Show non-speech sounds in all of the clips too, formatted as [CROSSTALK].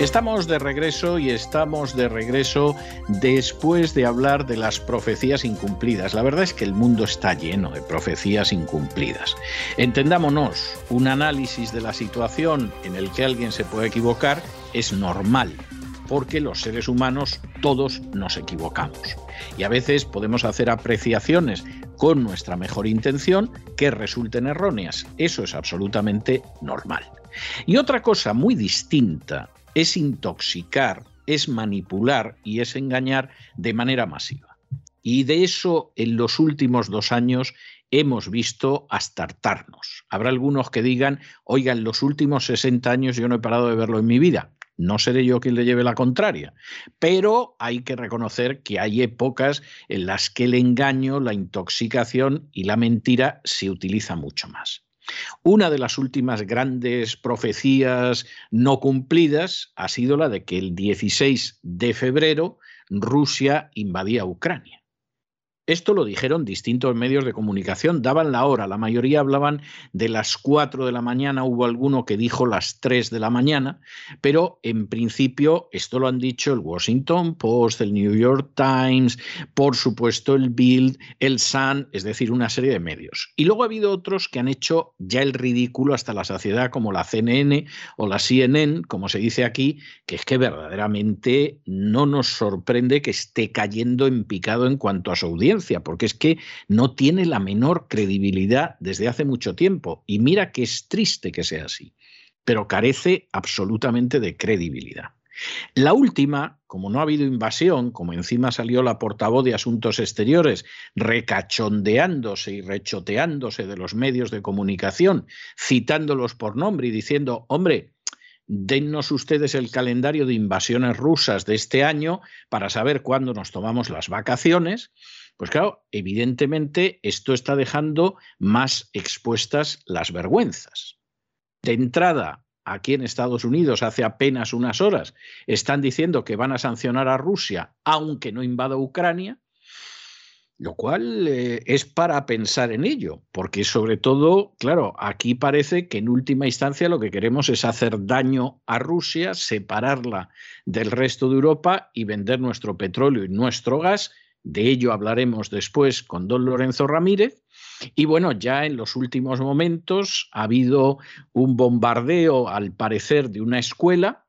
Estamos de regreso y estamos de regreso después de hablar de las profecías incumplidas. La verdad es que el mundo está lleno de profecías incumplidas. Entendámonos, un análisis de la situación en el que alguien se puede equivocar es normal, porque los seres humanos todos nos equivocamos. Y a veces podemos hacer apreciaciones con nuestra mejor intención que resulten erróneas. Eso es absolutamente normal. Y otra cosa muy distinta es intoxicar, es manipular y es engañar de manera masiva. Y de eso en los últimos dos años hemos visto hasta hartarnos. Habrá algunos que digan, oiga, en los últimos 60 años yo no he parado de verlo en mi vida. No seré yo quien le lleve la contraria, pero hay que reconocer que hay épocas en las que el engaño, la intoxicación y la mentira se utiliza mucho más. Una de las últimas grandes profecías no cumplidas ha sido la de que el 16 de febrero Rusia invadía Ucrania. Esto lo dijeron distintos medios de comunicación, daban la hora, la mayoría hablaban de las 4 de la mañana, hubo alguno que dijo las 3 de la mañana, pero en principio esto lo han dicho el Washington Post, el New York Times, por supuesto el Bild, el Sun, es decir, una serie de medios. Y luego ha habido otros que han hecho ya el ridículo hasta la saciedad, como la CNN o la CNN, como se dice aquí, que es que verdaderamente no nos sorprende que esté cayendo en picado en cuanto a su audiencia porque es que no tiene la menor credibilidad desde hace mucho tiempo. Y mira que es triste que sea así, pero carece absolutamente de credibilidad. La última, como no ha habido invasión, como encima salió la portavoz de Asuntos Exteriores recachondeándose y rechoteándose de los medios de comunicación, citándolos por nombre y diciendo, hombre, dennos ustedes el calendario de invasiones rusas de este año para saber cuándo nos tomamos las vacaciones, pues claro, evidentemente esto está dejando más expuestas las vergüenzas. De entrada, aquí en Estados Unidos hace apenas unas horas están diciendo que van a sancionar a Rusia aunque no invada Ucrania, lo cual eh, es para pensar en ello, porque sobre todo, claro, aquí parece que en última instancia lo que queremos es hacer daño a Rusia, separarla del resto de Europa y vender nuestro petróleo y nuestro gas de ello hablaremos después con don Lorenzo Ramírez. Y bueno, ya en los últimos momentos ha habido un bombardeo, al parecer, de una escuela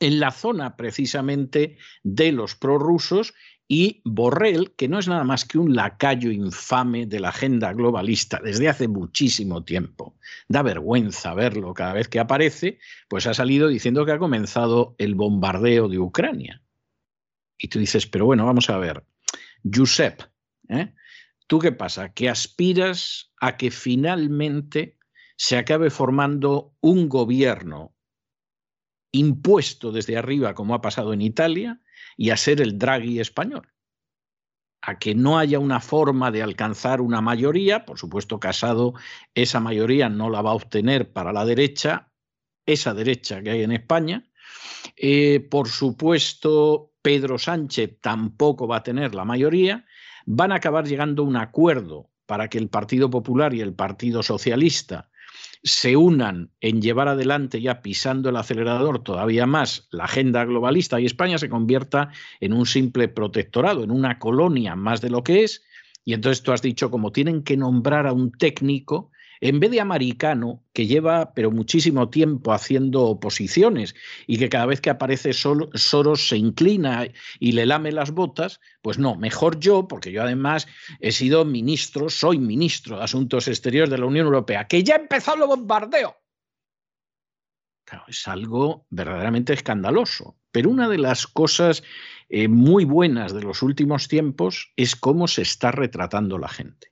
en la zona precisamente de los prorrusos y Borrell, que no es nada más que un lacayo infame de la agenda globalista desde hace muchísimo tiempo, da vergüenza verlo cada vez que aparece, pues ha salido diciendo que ha comenzado el bombardeo de Ucrania. Y tú dices, pero bueno, vamos a ver, Josep, ¿eh? ¿tú qué pasa? Que aspiras a que finalmente se acabe formando un gobierno impuesto desde arriba, como ha pasado en Italia, y a ser el Draghi español. A que no haya una forma de alcanzar una mayoría, por supuesto, Casado esa mayoría no la va a obtener para la derecha, esa derecha que hay en España. Eh, por supuesto, Pedro Sánchez tampoco va a tener la mayoría, van a acabar llegando a un acuerdo para que el Partido Popular y el Partido Socialista se unan en llevar adelante ya pisando el acelerador todavía más la agenda globalista y España se convierta en un simple protectorado, en una colonia más de lo que es. Y entonces tú has dicho, como tienen que nombrar a un técnico, en vez de americano, que lleva pero muchísimo tiempo haciendo oposiciones y que cada vez que aparece Soros se inclina y le lame las botas, pues no, mejor yo, porque yo además he sido ministro, soy ministro de Asuntos Exteriores de la Unión Europea, que ya empezó el bombardeo. Claro, es algo verdaderamente escandaloso. Pero una de las cosas eh, muy buenas de los últimos tiempos es cómo se está retratando la gente.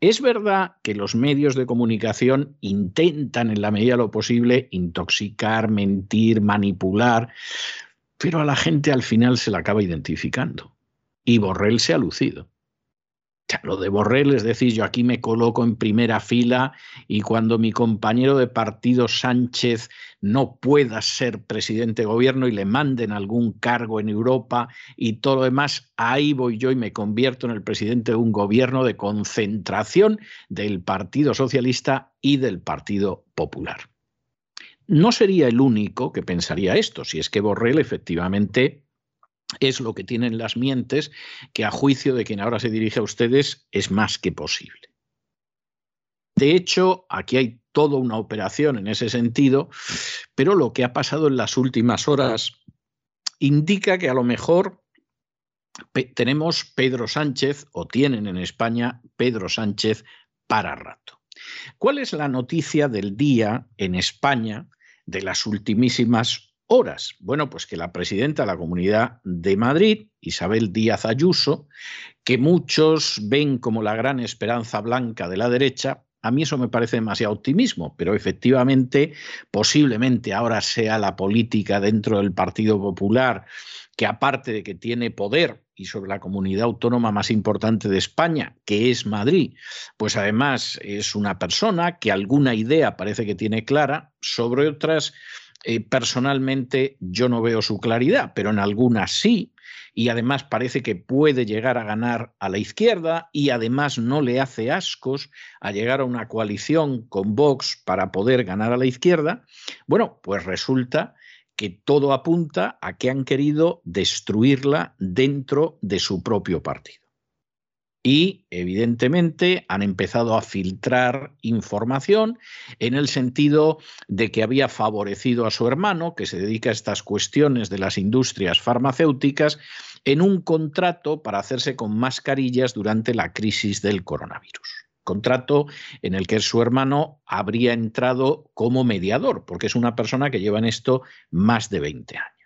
Es verdad que los medios de comunicación intentan en la medida de lo posible intoxicar, mentir, manipular, pero a la gente al final se la acaba identificando. Y Borrell se ha lucido. Lo de Borrell es decir, yo aquí me coloco en primera fila y cuando mi compañero de partido Sánchez no pueda ser presidente de gobierno y le manden algún cargo en Europa y todo lo demás, ahí voy yo y me convierto en el presidente de un gobierno de concentración del Partido Socialista y del Partido Popular. No sería el único que pensaría esto, si es que Borrell efectivamente es lo que tienen las mientes, que a juicio de quien ahora se dirige a ustedes es más que posible. De hecho, aquí hay toda una operación en ese sentido, pero lo que ha pasado en las últimas horas indica que a lo mejor tenemos Pedro Sánchez, o tienen en España Pedro Sánchez para rato. ¿Cuál es la noticia del día en España de las ultimísimas horas? Bueno, pues que la presidenta de la Comunidad de Madrid, Isabel Díaz Ayuso, que muchos ven como la gran esperanza blanca de la derecha, a mí eso me parece demasiado optimismo, pero efectivamente, posiblemente ahora sea la política dentro del Partido Popular que aparte de que tiene poder y sobre la comunidad autónoma más importante de España, que es Madrid, pues además es una persona que alguna idea parece que tiene clara, sobre otras eh, personalmente yo no veo su claridad, pero en algunas sí, y además parece que puede llegar a ganar a la izquierda y además no le hace ascos a llegar a una coalición con Vox para poder ganar a la izquierda, bueno, pues resulta que todo apunta a que han querido destruirla dentro de su propio partido. Y evidentemente han empezado a filtrar información en el sentido de que había favorecido a su hermano, que se dedica a estas cuestiones de las industrias farmacéuticas, en un contrato para hacerse con mascarillas durante la crisis del coronavirus contrato en el que su hermano habría entrado como mediador, porque es una persona que lleva en esto más de 20 años.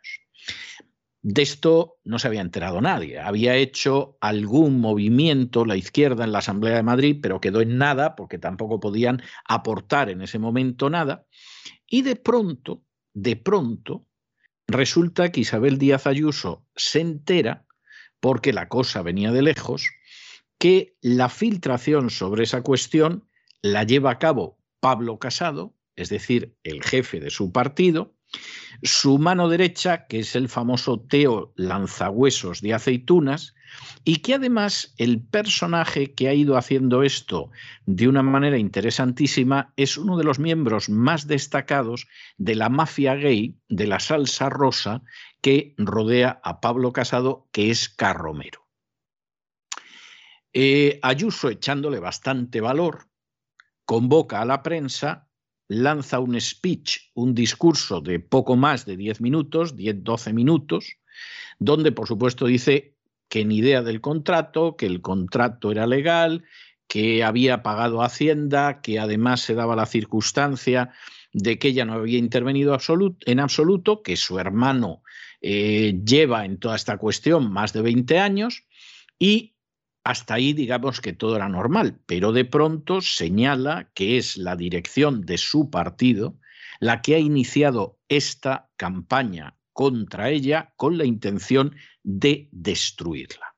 De esto no se había enterado nadie. Había hecho algún movimiento la izquierda en la Asamblea de Madrid, pero quedó en nada porque tampoco podían aportar en ese momento nada. Y de pronto, de pronto, resulta que Isabel Díaz Ayuso se entera, porque la cosa venía de lejos, que la filtración sobre esa cuestión la lleva a cabo Pablo Casado, es decir, el jefe de su partido, su mano derecha, que es el famoso Teo Lanzahuesos de Aceitunas, y que además el personaje que ha ido haciendo esto de una manera interesantísima es uno de los miembros más destacados de la mafia gay de la salsa rosa que rodea a Pablo Casado, que es Carromero. Eh, Ayuso, echándole bastante valor, convoca a la prensa, lanza un speech, un discurso de poco más de 10 minutos, 10-12 minutos, donde por supuesto dice que ni idea del contrato, que el contrato era legal, que había pagado Hacienda, que además se daba la circunstancia de que ella no había intervenido en absoluto, que su hermano eh, lleva en toda esta cuestión más de 20 años y hasta ahí digamos que todo era normal, pero de pronto señala que es la dirección de su partido la que ha iniciado esta campaña contra ella con la intención de destruirla.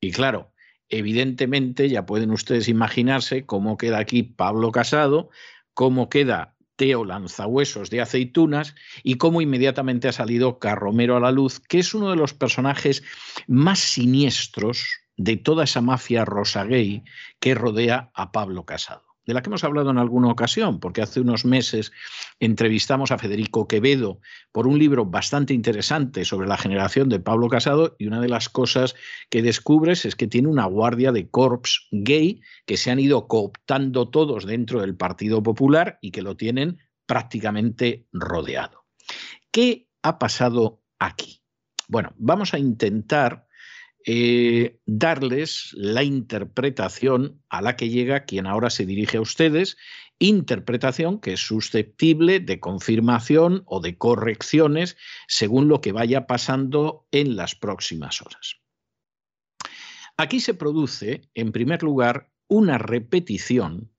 Y claro, evidentemente ya pueden ustedes imaginarse cómo queda aquí Pablo Casado, cómo queda Teo Lanzahuesos de Aceitunas y cómo inmediatamente ha salido Carromero a la luz, que es uno de los personajes más siniestros de toda esa mafia rosa gay que rodea a Pablo Casado, de la que hemos hablado en alguna ocasión, porque hace unos meses entrevistamos a Federico Quevedo por un libro bastante interesante sobre la generación de Pablo Casado y una de las cosas que descubres es que tiene una guardia de corps gay que se han ido cooptando todos dentro del Partido Popular y que lo tienen prácticamente rodeado. ¿Qué ha pasado aquí? Bueno, vamos a intentar eh, darles la interpretación a la que llega quien ahora se dirige a ustedes, interpretación que es susceptible de confirmación o de correcciones según lo que vaya pasando en las próximas horas. Aquí se produce, en primer lugar, una repetición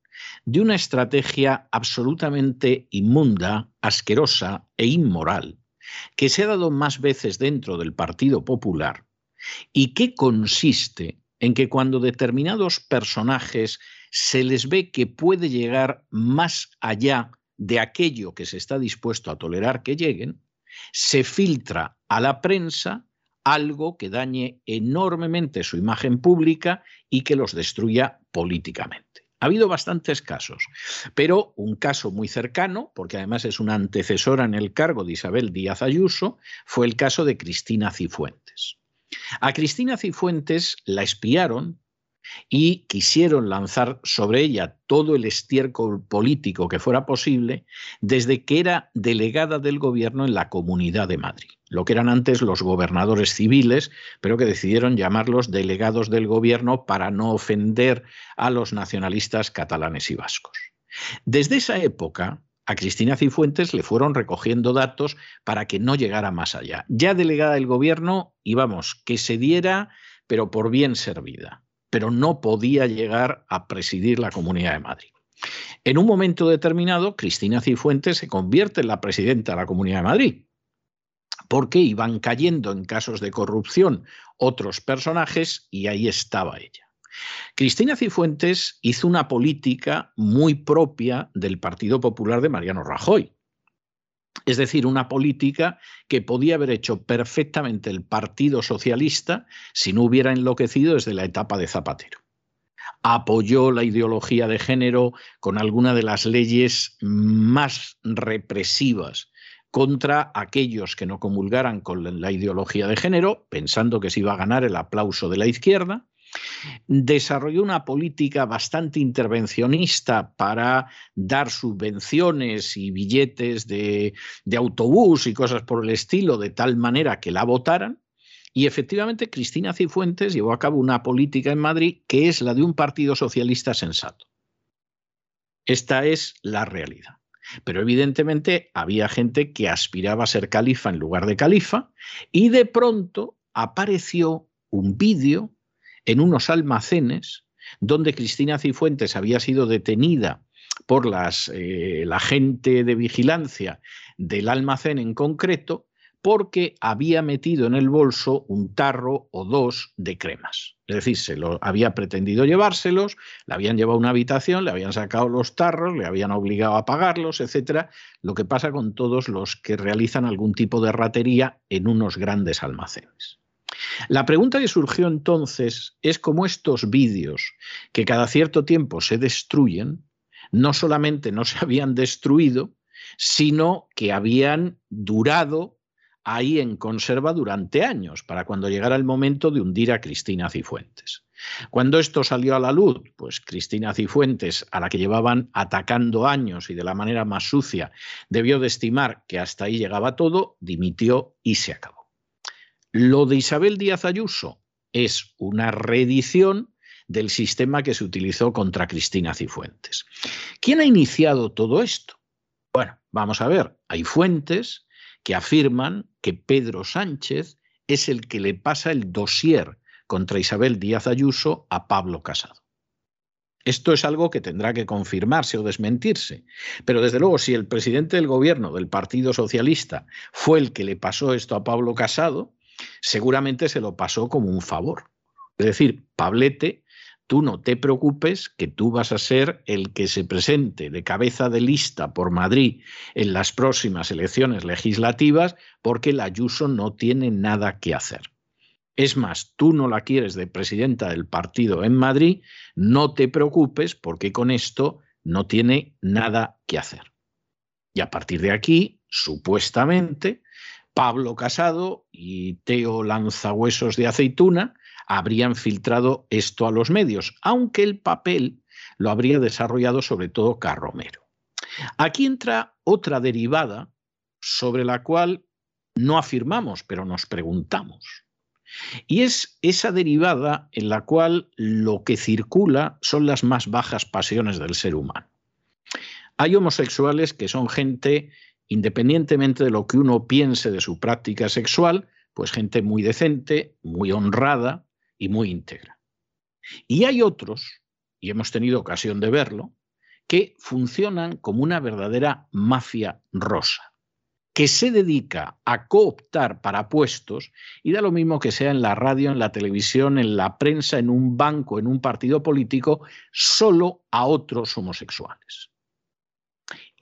de una estrategia absolutamente inmunda, asquerosa e inmoral que se ha dado más veces dentro del Partido Popular y que consiste en que cuando determinados personajes se les ve que puede llegar más allá de aquello que se está dispuesto a tolerar que lleguen, se filtra a la prensa algo que dañe enormemente su imagen pública y que los destruya políticamente. Ha habido bastantes casos, pero un caso muy cercano, porque además es una antecesora en el cargo de Isabel Díaz Ayuso, fue el caso de Cristina Cifuentes. A Cristina Cifuentes la espiaron y quisieron lanzar sobre ella todo el estiércol político que fuera posible desde que era delegada del gobierno en la Comunidad de Madrid, lo que eran antes los gobernadores civiles, pero que decidieron llamarlos delegados del gobierno para no ofender a los nacionalistas catalanes y vascos. Desde esa época, a Cristina Cifuentes le fueron recogiendo datos para que no llegara más allá. Ya delegada del gobierno, íbamos, que se diera, pero por bien servida pero no podía llegar a presidir la Comunidad de Madrid. En un momento determinado, Cristina Cifuentes se convierte en la presidenta de la Comunidad de Madrid, porque iban cayendo en casos de corrupción otros personajes y ahí estaba ella. Cristina Cifuentes hizo una política muy propia del Partido Popular de Mariano Rajoy. Es decir, una política que podía haber hecho perfectamente el Partido Socialista si no hubiera enloquecido desde la etapa de Zapatero. Apoyó la ideología de género con alguna de las leyes más represivas contra aquellos que no comulgaran con la ideología de género, pensando que se iba a ganar el aplauso de la izquierda desarrolló una política bastante intervencionista para dar subvenciones y billetes de, autobús y cosas por el estilo, de tal manera que la votaran. Y efectivamente, Cristina Cifuentes llevó a cabo una política en Madrid que es la de un partido socialista sensato. Esta es la realidad. Pero evidentemente había gente que aspiraba a ser califa en lugar de califa y de pronto apareció un vídeo en unos almacenes donde Cristina Cifuentes había sido detenida por las, eh, la gente de vigilancia del almacén en concreto porque había metido en el bolso un tarro o dos de cremas. Es decir, se lo había pretendido llevárselos, le habían llevado a una habitación, le habían sacado los tarros, le habían obligado a pagarlos, etcétera. Lo que pasa con todos los que realizan algún tipo de ratería en unos grandes almacenes. La pregunta que surgió entonces es cómo estos vídeos, que cada cierto tiempo se destruyen, no solamente no se habían destruido, sino que habían durado ahí en conserva durante años, para cuando llegara el momento de hundir a Cristina Cifuentes. Cuando esto salió a la luz, pues Cristina Cifuentes, a la que llevaban atacando años y de la manera más sucia, debió de estimar que hasta ahí llegaba todo, dimitió y se acabó. Lo de Isabel Díaz Ayuso es una reedición del sistema que se utilizó contra Cristina Cifuentes. ¿Quién ha iniciado todo esto? Bueno, vamos a ver, hay fuentes que afirman que Pedro Sánchez es el que le pasa el dossier contra Isabel Díaz Ayuso a Pablo Casado. Esto es algo que tendrá que confirmarse o desmentirse. Pero desde luego, si el presidente del gobierno del Partido Socialista fue el que le pasó esto a Pablo Casado, seguramente se lo pasó como un favor. Es decir, Pablete, tú no te preocupes que tú vas a ser el que se presente de cabeza de lista por Madrid en las próximas elecciones legislativas porque la Ayuso no tiene nada que hacer. Es más, tú no la quieres de presidenta del partido en Madrid, no te preocupes porque con esto no tiene nada que hacer. Y a partir de aquí, supuestamente, Pablo Casado y Teo Lanzahuesos de Aceituna habrían filtrado esto a los medios, aunque el papel lo habría desarrollado sobre todo Carromero. Aquí entra otra derivada sobre la cual no afirmamos, pero nos preguntamos. Y es esa derivada en la cual lo que circula son las más bajas pasiones del ser humano. Hay homosexuales que son gente independientemente de lo que uno piense de su práctica sexual, pues gente muy decente, muy honrada y muy íntegra. Y hay otros, y hemos tenido ocasión de verlo, que funcionan como una verdadera mafia rosa. que se dedica a cooptar para puestos y da lo mismo que sea en la radio, en la televisión, en la prensa, en un banco, en un partido político, solo a otros homosexuales.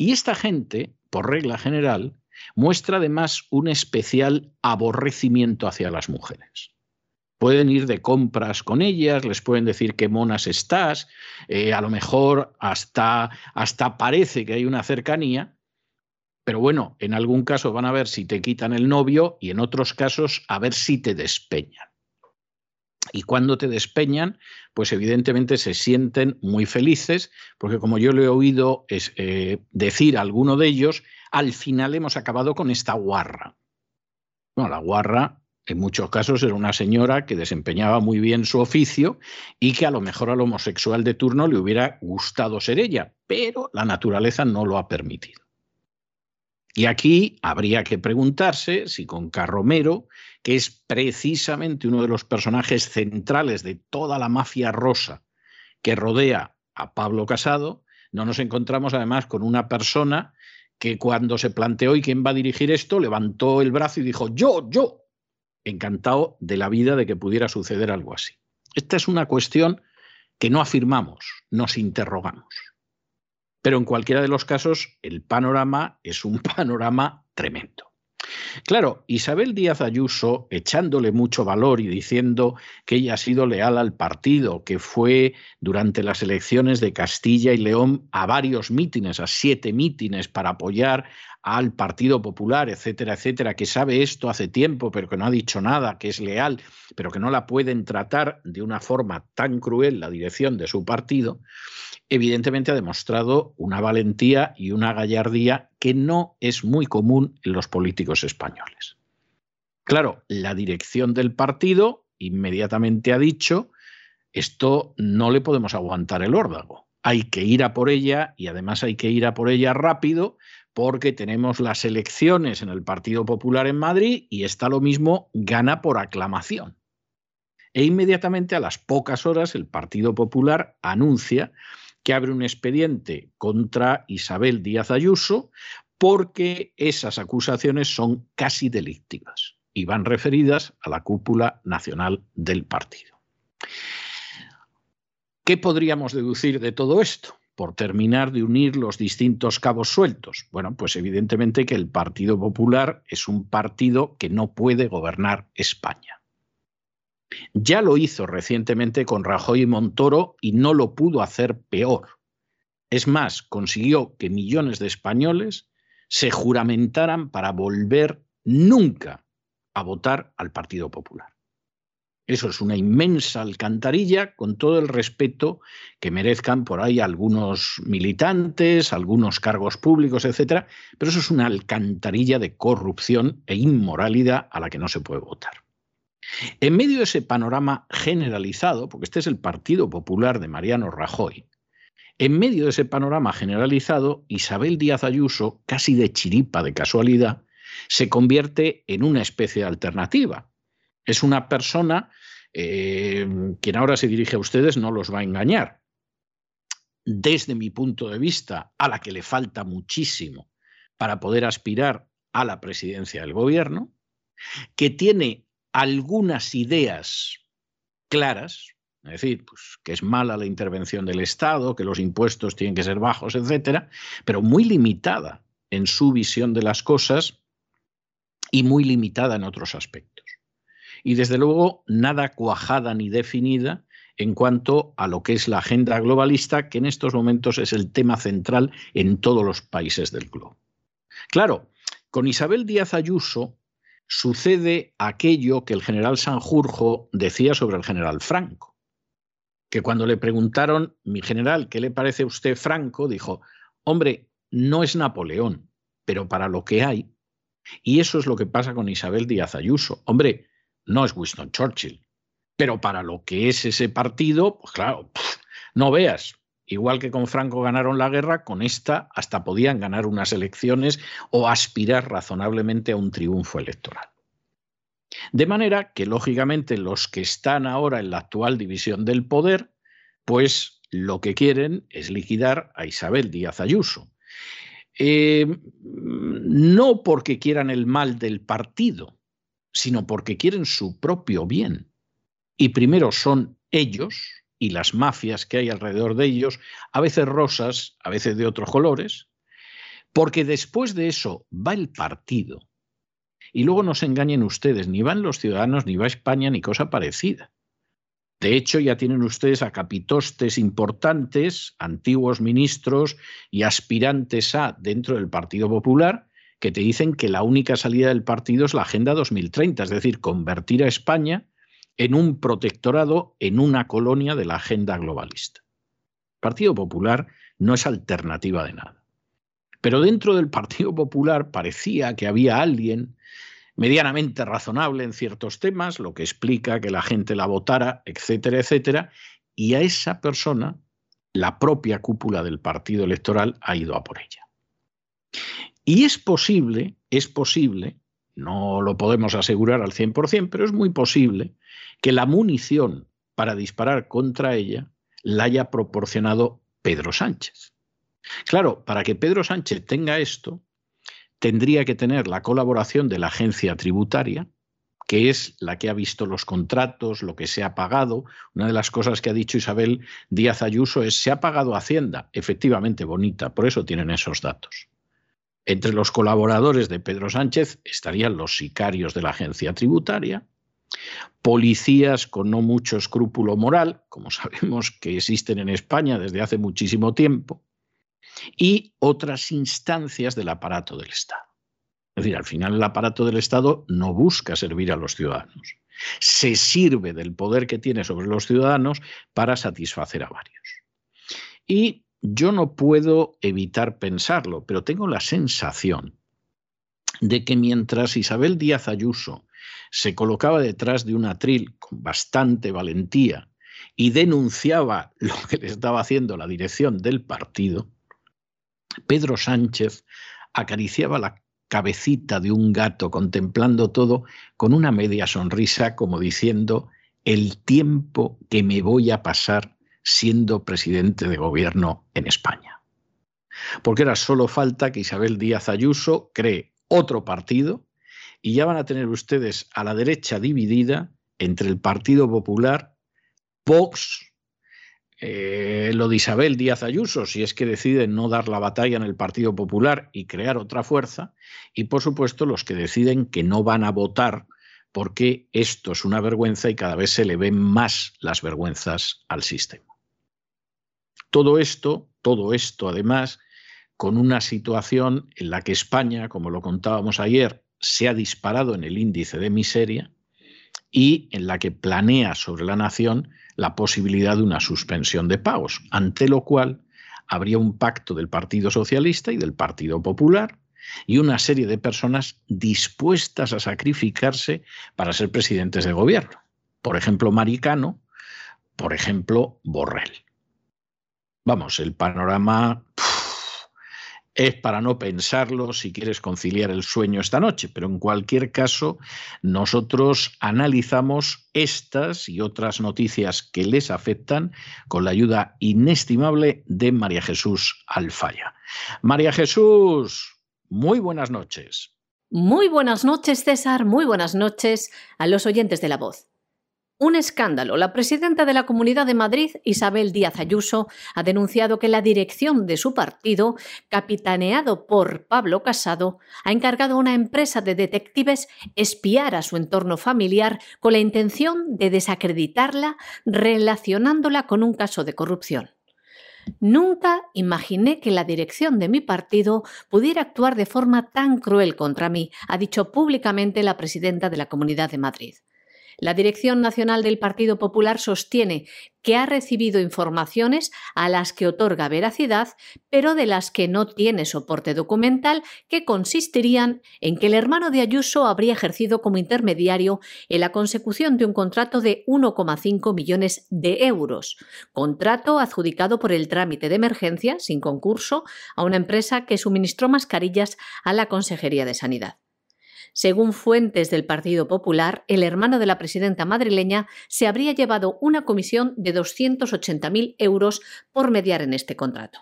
Y esta gente, por regla general, muestra además un especial aborrecimiento hacia las mujeres. Pueden ir de compras con ellas, les pueden decir qué monas estás, eh, a lo mejor hasta, hasta parece que hay una cercanía, pero bueno, en algún caso van a ver si te quitan el novio y en otros casos a ver si te despeñan. Y cuando te despeñan, pues evidentemente se sienten muy felices, porque como yo le he oído eh, decir a alguno de ellos, al final hemos acabado con esta guarra. Bueno, la guarra en muchos casos era una señora que desempeñaba muy bien su oficio y que a lo mejor al homosexual de turno le hubiera gustado ser ella, pero la naturaleza no lo ha permitido. Y aquí habría que preguntarse si con Carromero, que es precisamente uno de los personajes centrales de toda la mafia rosa que rodea a Pablo Casado, no nos encontramos además con una persona que cuando se planteó y quién va a dirigir esto, levantó el brazo y dijo, yo, yo, encantado de la vida de que pudiera suceder algo así. Esta es una cuestión que no afirmamos, nos interrogamos. Pero en cualquiera de los casos, el panorama es un [LAUGHS] panorama tremendo. Claro, Isabel Díaz Ayuso, echándole mucho valor y diciendo que ella ha sido leal al partido, que fue durante las elecciones de Castilla y León a varios mítines, a siete mítines para apoyar al Partido Popular, etcétera, etcétera, que sabe esto hace tiempo, pero que no ha dicho nada, que es leal, pero que no la pueden tratar de una forma tan cruel la dirección de su partido, evidentemente ha demostrado una valentía y una gallardía que no es muy común en los políticos españoles. Claro, la dirección del partido inmediatamente ha dicho, esto no le podemos aguantar el órdago, hay que ir a por ella y además hay que ir a por ella rápido porque tenemos las elecciones en el Partido Popular en Madrid y está lo mismo, gana por aclamación. E inmediatamente a las pocas horas el Partido Popular anuncia que abre un expediente contra Isabel Díaz Ayuso porque esas acusaciones son casi delictivas y van referidas a la cúpula nacional del partido. ¿Qué podríamos deducir de todo esto? Por terminar de unir los distintos cabos sueltos. Bueno, pues evidentemente que el Partido Popular es un partido que no puede gobernar España. Ya lo hizo recientemente con Rajoy y Montoro y no lo pudo hacer peor. Es más, consiguió que millones de españoles se juramentaran para volver nunca a votar al Partido Popular. Eso es una inmensa alcantarilla con todo el respeto que merezcan por ahí algunos militantes, algunos cargos públicos, etcétera, pero eso es una alcantarilla de corrupción e inmoralidad a la que no se puede votar. En medio de ese panorama generalizado, porque este es el Partido Popular de Mariano Rajoy, en medio de ese panorama generalizado, Isabel Díaz Ayuso, casi de chiripa, de casualidad, se convierte en una especie de alternativa. Es una persona, eh, quien ahora se dirige a ustedes no los va a engañar. Desde mi punto de vista, a la que le falta muchísimo para poder aspirar a la presidencia del gobierno, que tiene algunas ideas claras, es decir, pues, que es mala la intervención del Estado, que los impuestos tienen que ser bajos, etcétera, pero muy limitada en su visión de las cosas y muy limitada en otros aspectos. Y desde luego nada cuajada ni definida en cuanto a lo que es la agenda globalista, que en estos momentos es el tema central en todos los países del globo. Claro, con Isabel Díaz Ayuso sucede aquello que el general Sanjurjo decía sobre el general Franco, que cuando le preguntaron, mi general, ¿qué le parece a usted Franco? Dijo, hombre, no es Napoleón, pero para lo que hay. Y eso es lo que pasa con Isabel Díaz Ayuso. Hombre, no es Winston Churchill, pero para lo que es ese partido, pues claro, no veas, Igual que con Franco ganaron la guerra, con esta hasta podían ganar unas elecciones o aspirar razonablemente a un triunfo electoral. De manera que, lógicamente, los que están ahora en la actual división del poder, pues lo que quieren es liquidar a Isabel Díaz Ayuso. eh, no porque quieran el mal del partido, sino porque quieren su propio bien. Y primero son ellos y las mafias que hay alrededor de ellos, a veces rosas, a veces de otros colores, porque después de eso va el partido. Y luego no se engañen ustedes, ni van los ciudadanos, ni va España, ni cosa parecida. De hecho, ya tienen ustedes a capitostes importantes, antiguos ministros y aspirantes a dentro del Partido Popular, que te dicen que la única salida del partido es la Agenda 2030, es decir, convertir a España en un protectorado, en una colonia de la agenda globalista. El Partido Popular no es alternativa de nada. Pero dentro del Partido Popular parecía que había alguien medianamente razonable en ciertos temas, lo que explica que la gente la votara, etcétera, etcétera, y a esa persona la propia cúpula del partido electoral ha ido a por ella. Y es posible, es posible, no lo podemos asegurar al 100%, pero es muy posible que la munición para disparar contra ella la haya proporcionado Pedro Sánchez. Claro, para que Pedro Sánchez tenga esto, tendría que tener la colaboración de la agencia tributaria, que es la que ha visto los contratos, lo que se ha pagado. Una de las cosas que ha dicho Isabel Díaz Ayuso es, se ha pagado Hacienda, efectivamente bonita, por eso tienen esos datos. Entre los colaboradores de Pedro Sánchez estarían los sicarios de la agencia tributaria, policías con no mucho escrúpulo moral, como [LAUGHS] sabemos que existen en España desde hace muchísimo tiempo, y otras instancias del aparato del Estado. Es decir, al final el aparato del Estado no busca servir a los ciudadanos, se sirve del poder que tiene sobre los ciudadanos para satisfacer a varios. Y yo no puedo evitar pensarlo, pero tengo la sensación de que mientras Isabel Díaz Ayuso se colocaba detrás de un atril con bastante valentía y denunciaba lo que le estaba haciendo la dirección del partido, Pedro Sánchez acariciaba la cabecita de un gato contemplando todo con una media sonrisa como diciendo el tiempo que me voy a pasar siendo presidente de gobierno en España. Porque era solo falta que Isabel Díaz Ayuso cree otro partido y ya van a tener ustedes a la derecha dividida entre el Partido Popular, Vox, eh, lo de Isabel Díaz Ayuso, si es que deciden no dar la batalla en el Partido Popular y crear otra fuerza, y por supuesto los que deciden que no van a votar porque esto es una vergüenza y cada vez se le ven más las vergüenzas al sistema. Todo esto, todo esto además, con una situación en la que España, como lo contábamos ayer, se ha disparado en el índice de miseria y en la que planea sobre la nación la posibilidad de una suspensión de pagos, ante lo cual habría un pacto del Partido Socialista y del Partido Popular y una serie de personas dispuestas a sacrificarse para ser presidentes de gobierno. Por ejemplo, Maricano, por ejemplo, Borrell. Vamos, el panorama es para no pensarlo si quieres conciliar el sueño esta noche, pero en cualquier caso nosotros analizamos estas y otras noticias que les afectan con la ayuda inestimable de María Jesús Alfaya. María Jesús, muy buenas noches. Muy buenas noches, César, muy buenas noches a los oyentes de la voz. Un escándalo. La presidenta de la Comunidad de Madrid, Isabel Díaz Ayuso, ha denunciado que la dirección de su partido, capitaneado por Pablo Casado, ha encargado a una empresa de detectives espiar a su entorno familiar con la intención de desacreditarla relacionándola con un caso de corrupción. Nunca imaginé que la dirección de mi partido pudiera actuar de forma tan cruel contra mí, ha dicho públicamente la presidenta de la Comunidad de Madrid. La Dirección Nacional del Partido Popular sostiene que ha recibido informaciones a las que otorga veracidad, pero de las que no tiene soporte documental, que consistirían en que el hermano de Ayuso habría ejercido como intermediario en la consecución de un contrato de 1,5 millones de euros, contrato adjudicado por el trámite de emergencia, sin concurso, a una empresa que suministró mascarillas a la Consejería de Sanidad. Según fuentes del Partido Popular, el hermano de la presidenta madrileña se habría llevado una comisión de 280.000 euros por mediar en este contrato.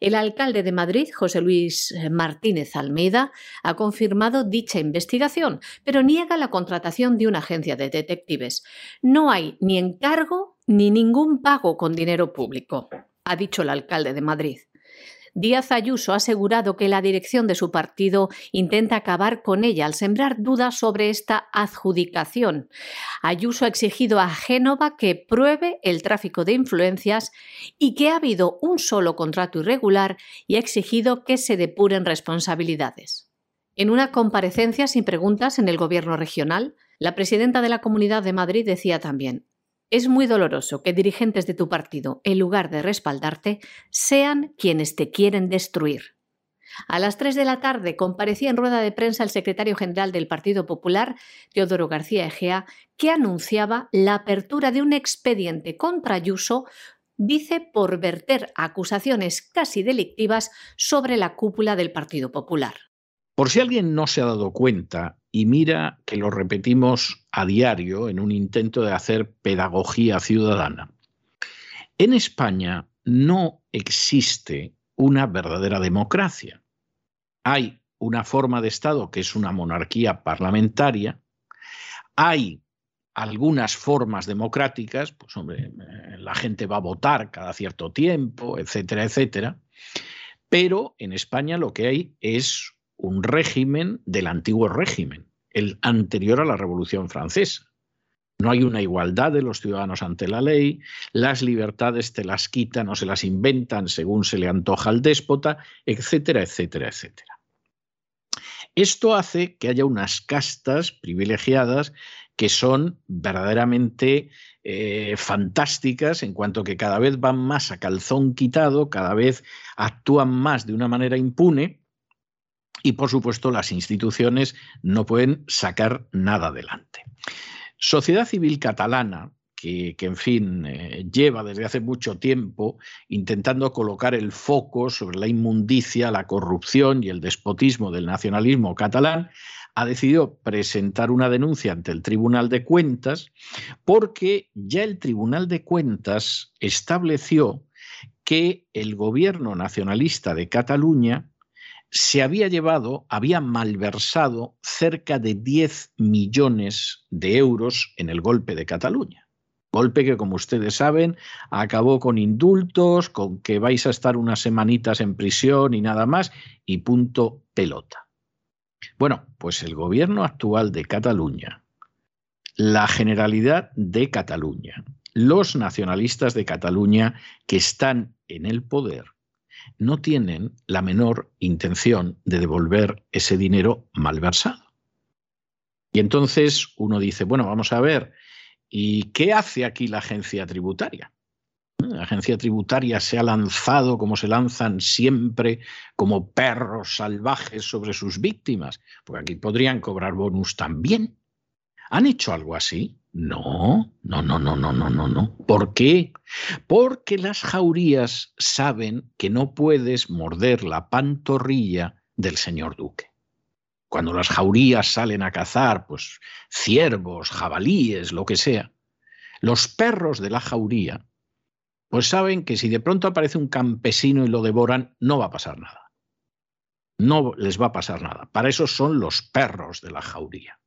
El alcalde de Madrid, José Luis eh, Martínez Almeida, ha confirmado dicha investigación, pero niega la contratación de una agencia de detectives. No hay ni encargo ni ningún pago con dinero público, ha dicho el alcalde de Madrid. Díaz Ayuso ha asegurado que la dirección de su partido intenta acabar con ella al sembrar dudas sobre esta adjudicación. Ayuso ha exigido a Génova que pruebe el tráfico de influencias y que ha habido un solo contrato irregular y ha exigido que se depuren responsabilidades. En una comparecencia sin preguntas en el Gobierno regional, la presidenta de la Comunidad de Madrid decía también es muy doloroso que dirigentes de tu partido, en lugar de respaldarte, sean quienes te quieren destruir. A las 3 de la tarde comparecía en rueda de prensa el secretario general del Partido Popular, Teodoro García Egea, que anunciaba la apertura de un expediente contra Ayuso, dice por verter acusaciones casi delictivas sobre la cúpula del Partido Popular. Por si alguien no se ha dado cuenta, y mira que lo repetimos a diario en un intento de hacer pedagogía ciudadana, en España no existe una verdadera democracia. Hay una forma de Estado que es una monarquía parlamentaria, hay algunas formas democráticas, pues eh, la gente va a votar cada cierto tiempo, etcétera, etcétera, pero en España lo que hay es un régimen del antiguo régimen, el anterior a la Revolución Francesa. No hay una igualdad de los ciudadanos ante la ley, las libertades te las quitan o se las inventan según se le antoja al déspota, etcétera, etcétera, etcétera. Esto hace que haya unas castas privilegiadas que son verdaderamente eh, fantásticas en cuanto que cada vez van más a calzón quitado, cada vez actúan más de una manera impune y por supuesto las instituciones no pueden sacar nada adelante. Sociedad Civil Catalana, que, en fin, eh, lleva desde hace mucho tiempo intentando colocar el foco sobre la inmundicia, la corrupción y el despotismo del nacionalismo catalán, ha decidido presentar una denuncia ante el Tribunal de Cuentas porque ya el Tribunal de Cuentas estableció que el gobierno nacionalista de Cataluña se había llevado, había malversado cerca de 10 millones de euros en el golpe de Cataluña. Golpe que, como ustedes saben, acabó con indultos, con que vais a estar unas semanitas en prisión y nada más, y punto pelota. Bueno, pues el gobierno actual de Cataluña, la Generalidad de Cataluña, los nacionalistas de Cataluña que están en el poder, no tienen la menor intención de devolver ese dinero malversado. Y entonces uno dice, bueno, vamos a ver, ¿y qué hace aquí la agencia tributaria? La agencia tributaria se ha lanzado como se lanzan siempre como perros salvajes sobre sus víctimas, porque aquí podrían cobrar bonus también. ¿Han hecho algo así? No, no, no, no, no, no, no, no. ¿Por qué? Porque las jaurías saben que no puedes morder la pantorrilla del señor duque. Cuando las jaurías salen a cazar, pues ciervos, jabalíes, lo que sea, los perros de la jauría, pues saben que si de pronto aparece un campesino y lo devoran, no va a pasar nada. No les va a pasar nada. Para eso son los perros de la jauría.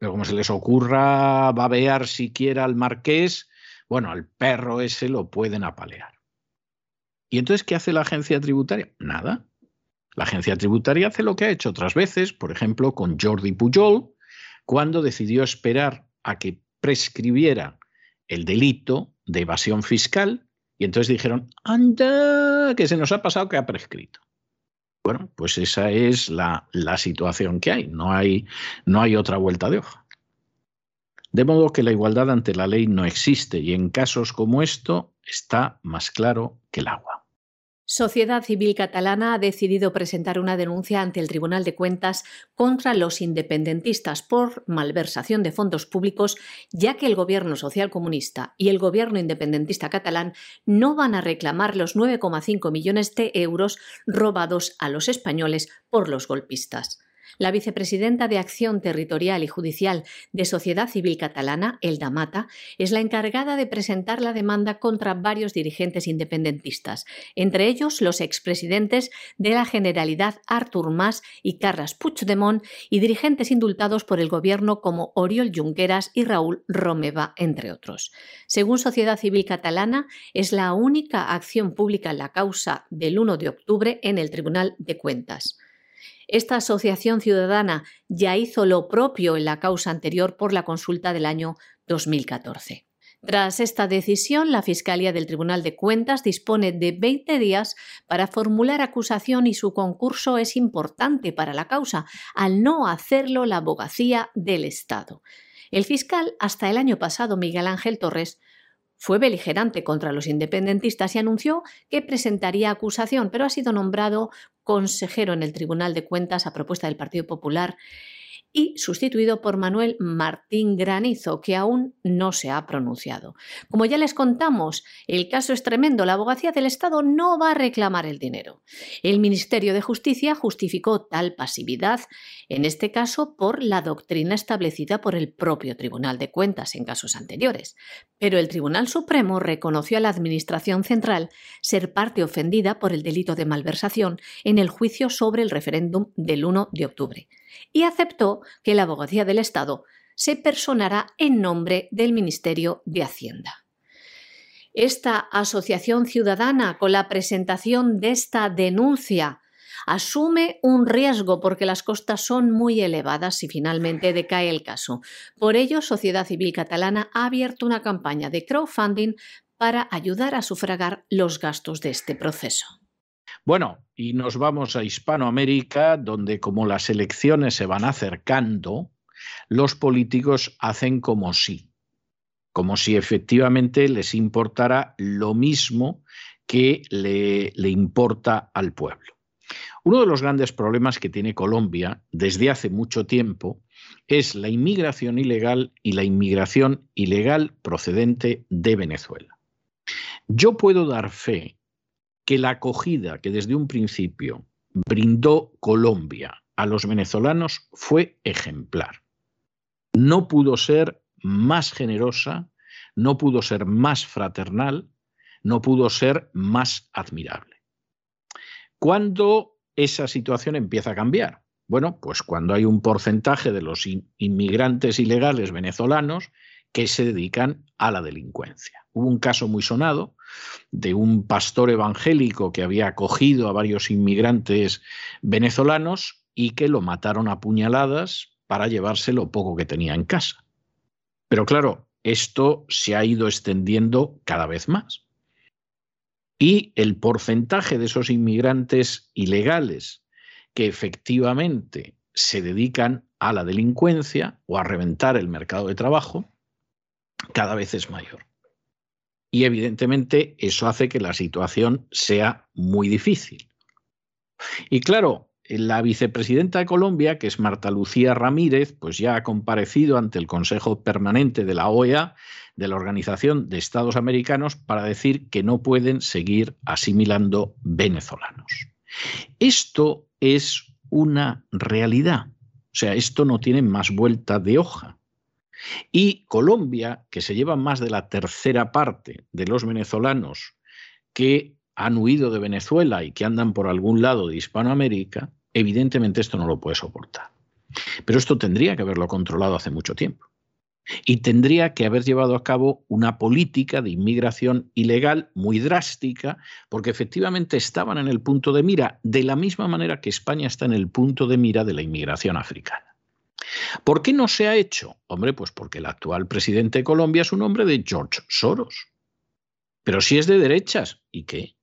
Pero como se les ocurra babear siquiera al marqués, bueno, al perro ese lo pueden apalear. ¿Y entonces qué hace la agencia tributaria? Nada. La agencia tributaria hace lo que ha hecho otras veces, por ejemplo, con Jordi Pujol, cuando decidió esperar a que prescribiera el delito de evasión fiscal y entonces dijeron, anda, que se nos ha pasado que ha prescrito. Bueno, pues esa es la, situación que hay. No, hay. no hay otra vuelta de hoja. De modo que la igualdad ante la ley no existe y en casos como esto está más claro que el agua. Sociedad Civil Catalana ha decidido presentar una denuncia ante el Tribunal de Cuentas contra los independentistas por malversación de fondos públicos, ya que el Gobierno social comunista y el Gobierno independentista catalán no van a reclamar los 9,5 millones de euros robados a los españoles por los golpistas. La vicepresidenta de Acción Territorial y Judicial de Sociedad Civil Catalana, Elda Mata, es la encargada de presentar la demanda contra varios dirigentes independentistas, entre ellos los expresidentes de la Generalidad Artur Mas y Carles Puigdemont y dirigentes indultados por el gobierno como Oriol Junqueras y Raúl Romeva, entre otros. Según Sociedad Civil Catalana, es la única acción pública en la causa del 1 de octubre en el Tribunal de Cuentas. Esta asociación ciudadana ya hizo lo propio en la causa anterior por la consulta del año 2014. Tras esta decisión, la Fiscalía del Tribunal de Cuentas dispone de 20 días para formular acusación y su concurso es importante para la causa, al no hacerlo la abogacía del Estado. El fiscal, hasta el año pasado, Miguel Ángel Torres, fue beligerante contra los independentistas y anunció que presentaría acusación, pero ha sido nombrado consejero en el Tribunal de Cuentas a propuesta del Partido Popular y sustituido por Manuel Martín Granizo, que aún no se ha pronunciado. Como ya les contamos, el caso es tremendo. La abogacía del Estado no va a reclamar el dinero. El Ministerio de Justicia justificó tal pasividad, en este caso por la doctrina establecida por el propio Tribunal de Cuentas en casos anteriores. Pero el Tribunal Supremo reconoció a la Administración Central ser parte ofendida por el delito de malversación en el juicio sobre el referéndum del 1 de octubre y aceptó que la abogacía del Estado se personará en nombre del Ministerio de Hacienda. Esta asociación ciudadana, con la presentación de esta denuncia, asume un riesgo porque las costas son muy elevadas si finalmente decae el caso. Por ello, Sociedad Civil Catalana ha abierto una campaña de crowdfunding para ayudar a sufragar los gastos de este proceso. Bueno, y nos vamos a Hispanoamérica, donde como las elecciones se van acercando, los políticos hacen como si, como si efectivamente les importara lo mismo que le, le importa al pueblo. Uno de los grandes problemas que tiene Colombia desde hace mucho tiempo es la inmigración ilegal y la inmigración ilegal procedente de Venezuela. Yo puedo dar fe que la acogida que desde un principio brindó Colombia a los venezolanos fue ejemplar. No pudo ser más generosa, no pudo ser más fraternal, no pudo ser más admirable. ¿Cuándo esa situación empieza a cambiar? Bueno, pues cuando hay un porcentaje de los inmigrantes ilegales venezolanos que se dedican a la delincuencia. Hubo un caso muy sonado de un pastor evangélico que había acogido a varios inmigrantes venezolanos y que lo mataron a puñaladas para llevarse lo poco que tenía en casa. Pero claro, esto se ha ido extendiendo cada vez más. Y el porcentaje de esos inmigrantes ilegales que efectivamente se dedican a la delincuencia o a reventar el mercado de trabajo cada vez es mayor. Y evidentemente eso hace que la situación sea muy difícil. Y claro, la vicepresidenta de Colombia, que es Marta Lucía Ramírez, pues ya ha comparecido ante el Consejo Permanente de la OEA, de la Organización de Estados Americanos, para decir que no pueden seguir asimilando venezolanos. Esto es una realidad. O sea, esto no tiene más vuelta de hoja. Y Colombia, que se lleva más de la tercera parte de los venezolanos que han huido de Venezuela y que andan por algún lado de Hispanoamérica, evidentemente esto no lo puede soportar. Pero esto tendría que haberlo controlado hace mucho tiempo. Y tendría que haber llevado a cabo una política de inmigración ilegal muy drástica, porque efectivamente estaban en el punto de mira, de la misma manera que España está en el punto de mira de la inmigración africana. ¿Por qué no se ha hecho? Hombre, pues porque el actual presidente de Colombia es un hombre de George Soros. Pero si es de derechas, ¿y qué?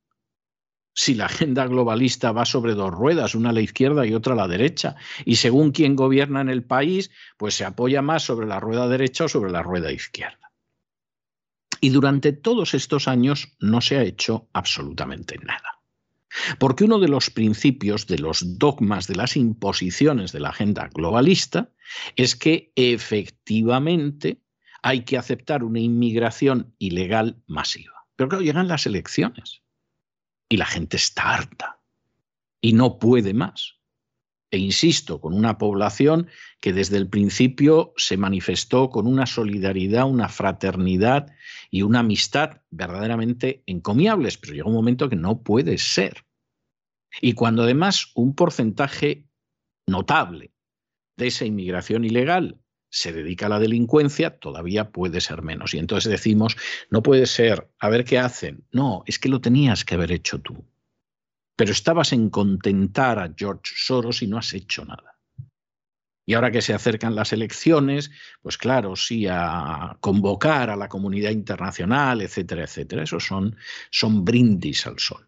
Si la agenda globalista va sobre dos ruedas, una a la izquierda y otra a la derecha, y según quien gobierna en el país, pues se apoya más sobre la rueda derecha o sobre la rueda izquierda. Y durante todos estos años no se ha hecho absolutamente nada. Porque uno de los principios, de los dogmas, de las imposiciones de la agenda globalista es que efectivamente hay que aceptar una inmigración ilegal masiva. Pero claro, llegan las elecciones y la gente está harta y no puede más. E insisto, con una población que desde el principio se manifestó con una solidaridad, una fraternidad y una amistad verdaderamente encomiables, pero llega un momento que no puede ser. Y cuando además un porcentaje notable de esa inmigración ilegal se dedica a la delincuencia, todavía puede ser menos. Y entonces decimos, no puede ser, a ver qué hacen. No, es que lo tenías que haber hecho tú pero estabas en contentar a George Soros y no has hecho nada. Y ahora que se acercan las elecciones, pues claro, sí, a convocar a la comunidad internacional, etcétera, etcétera. Esos son, son brindis al sol.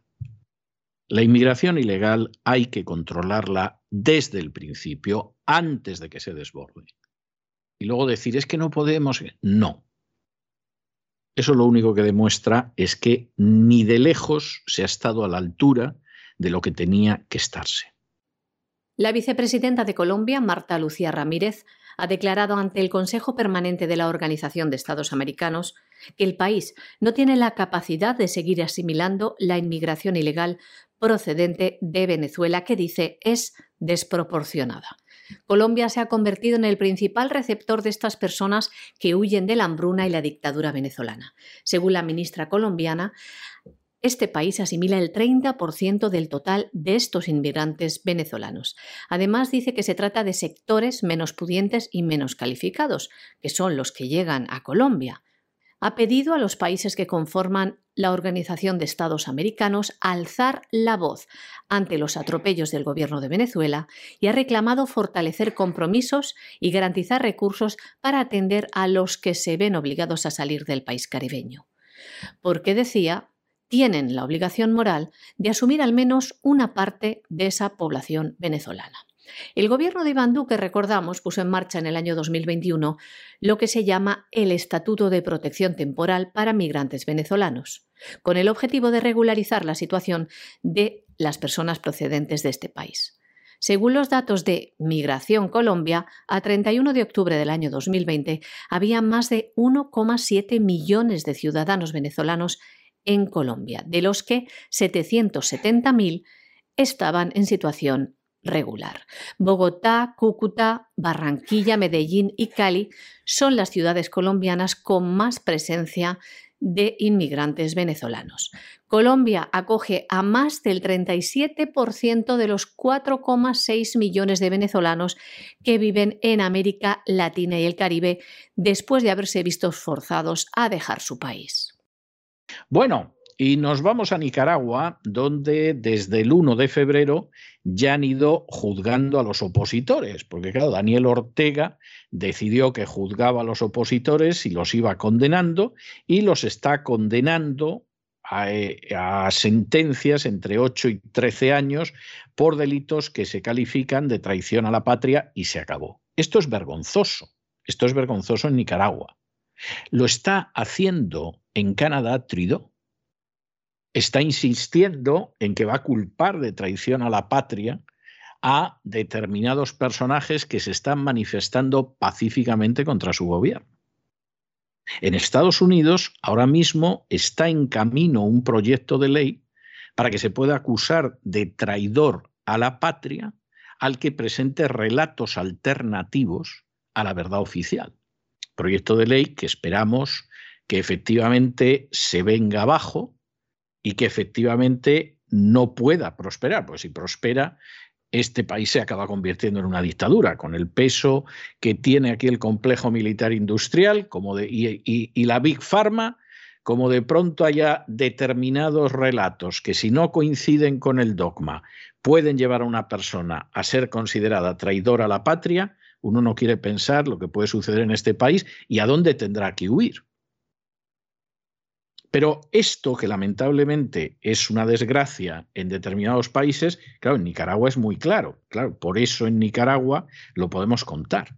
La inmigración ilegal hay que controlarla desde el principio, antes de que se desborde. Y luego decir, es que no podemos. No. Eso lo único que demuestra es que ni de lejos se ha estado a la altura de lo que tenía que estarse. La vicepresidenta de Colombia, Marta Lucía Ramírez, ha declarado ante el Consejo Permanente de la Organización de Estados Americanos que el país no tiene la capacidad de seguir asimilando la inmigración ilegal procedente de Venezuela, que dice es desproporcionada. Colombia se ha convertido en el principal receptor de estas personas que huyen de la hambruna y la dictadura venezolana. Según la ministra colombiana, este país asimila el 30% del total de estos inmigrantes venezolanos. Además, dice que se trata de sectores menos pudientes y menos calificados, que son los que llegan a Colombia. Ha pedido a los países que conforman la Organización de Estados Americanos alzar la voz ante los atropellos del gobierno de Venezuela y ha reclamado fortalecer compromisos y garantizar recursos para atender a los que se ven obligados a salir del país caribeño. Porque decía, tienen la obligación moral de asumir al menos una parte de esa población venezolana. El gobierno de Iván Duque, recordamos, puso en marcha en el año 2021 lo que se llama el Estatuto de Protección Temporal para Migrantes Venezolanos, con el objetivo de regularizar la situación de las personas procedentes de este país. Según los datos de Migración Colombia, a 31 de octubre del año 2020 había más de 1,7 millones de ciudadanos venezolanos en Colombia, de los que 770.000 estaban en situación regular. Bogotá, Cúcuta, Barranquilla, Medellín y Cali son las ciudades colombianas con más presencia de inmigrantes venezolanos. Colombia acoge a más del 37% de los 4,6 millones de venezolanos que viven en América Latina y el Caribe después de haberse visto forzados a dejar su país. Bueno, y nos vamos a Nicaragua, donde desde el 1 de febrero ya han ido juzgando a los opositores, porque claro, Daniel Ortega decidió que juzgaba a los opositores y los iba condenando, y los está condenando a, eh, sentencias entre 8 y 13 años por delitos que se califican de traición a la patria y se acabó. Esto es vergonzoso, esto es vergonzoso en Nicaragua. Lo está haciendo en Canadá Trudeau. Está insistiendo en que va a culpar de traición a la patria a determinados personajes que se están manifestando pacíficamente contra su gobierno. En Estados Unidos ahora mismo está en camino un proyecto de ley para que se pueda acusar de traidor a la patria al que presente relatos alternativos a la verdad oficial proyecto de ley que esperamos que efectivamente se venga abajo y que efectivamente no pueda prosperar, porque si prospera, este país se acaba convirtiendo en una dictadura, con el peso que tiene aquí el complejo militar industrial como de, y, y la Big Pharma, como de pronto haya determinados relatos que si no coinciden con el dogma pueden llevar a una persona a ser considerada traidora a la patria, uno no quiere pensar lo que puede suceder en este país y a dónde tendrá que huir. Pero esto, que lamentablemente es una desgracia en determinados países, claro, en Nicaragua es muy claro. Claro, por eso en Nicaragua lo podemos contar.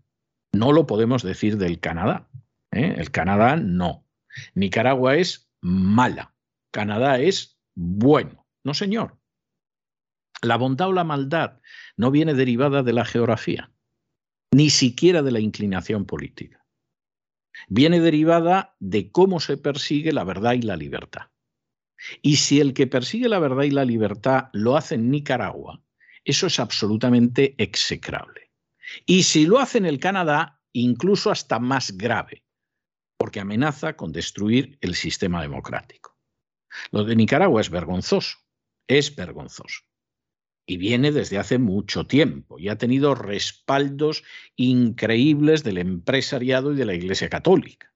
No lo podemos decir del Canadá. ¿eh? El Canadá no. Nicaragua es mala. Canadá es bueno. No, señor. La bondad o la maldad no viene derivada de la geografía ni siquiera de la inclinación política. Viene derivada de cómo se persigue la verdad y la libertad. Y si el que persigue la verdad y la libertad lo hace en Nicaragua, Eso es absolutamente execrable. Y si lo hace en el Canadá, incluso hasta más grave, porque amenaza con destruir el sistema democrático. Lo de Nicaragua es vergonzoso, es vergonzoso. Y viene desde hace mucho tiempo y ha tenido respaldos increíbles del empresariado y de la Iglesia Católica.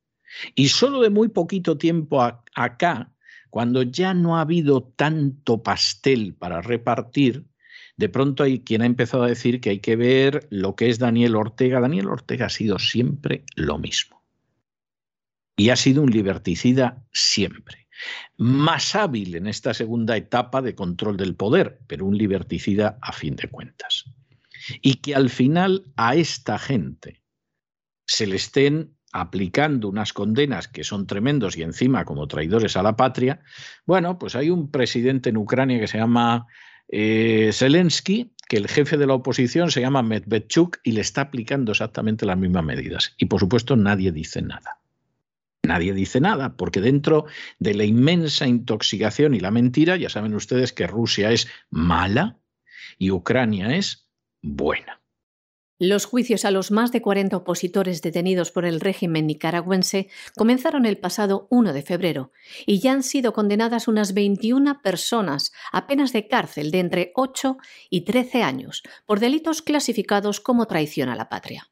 Y solo de muy poquito tiempo acá, cuando ya no ha habido tanto pastel para repartir, de pronto hay quien ha empezado a decir que hay que ver lo que es Daniel Ortega. Daniel Ortega ha sido siempre lo mismo. Y ha sido un liberticida siempre. Más hábil en esta segunda etapa de control del poder, pero un liberticida a fin de cuentas. Y que al final a esta gente se le estén aplicando unas condenas que son tremendos y encima como traidores a la patria, bueno, pues hay un presidente en Ucrania que se llama eh, Zelensky, que el jefe de la oposición se llama Medvedchuk y le está aplicando exactamente las mismas medidas. Y por supuesto nadie dice nada. Nadie dice nada, porque dentro de la inmensa intoxicación y la mentira, ya saben ustedes que Rusia es mala y Ucrania es buena. Los juicios a los más de 40 opositores detenidos por el régimen nicaragüense comenzaron el pasado 1 de febrero y ya han sido condenadas unas 21 personas a penas de cárcel de entre 8 y 13 años por delitos clasificados como traición a la patria.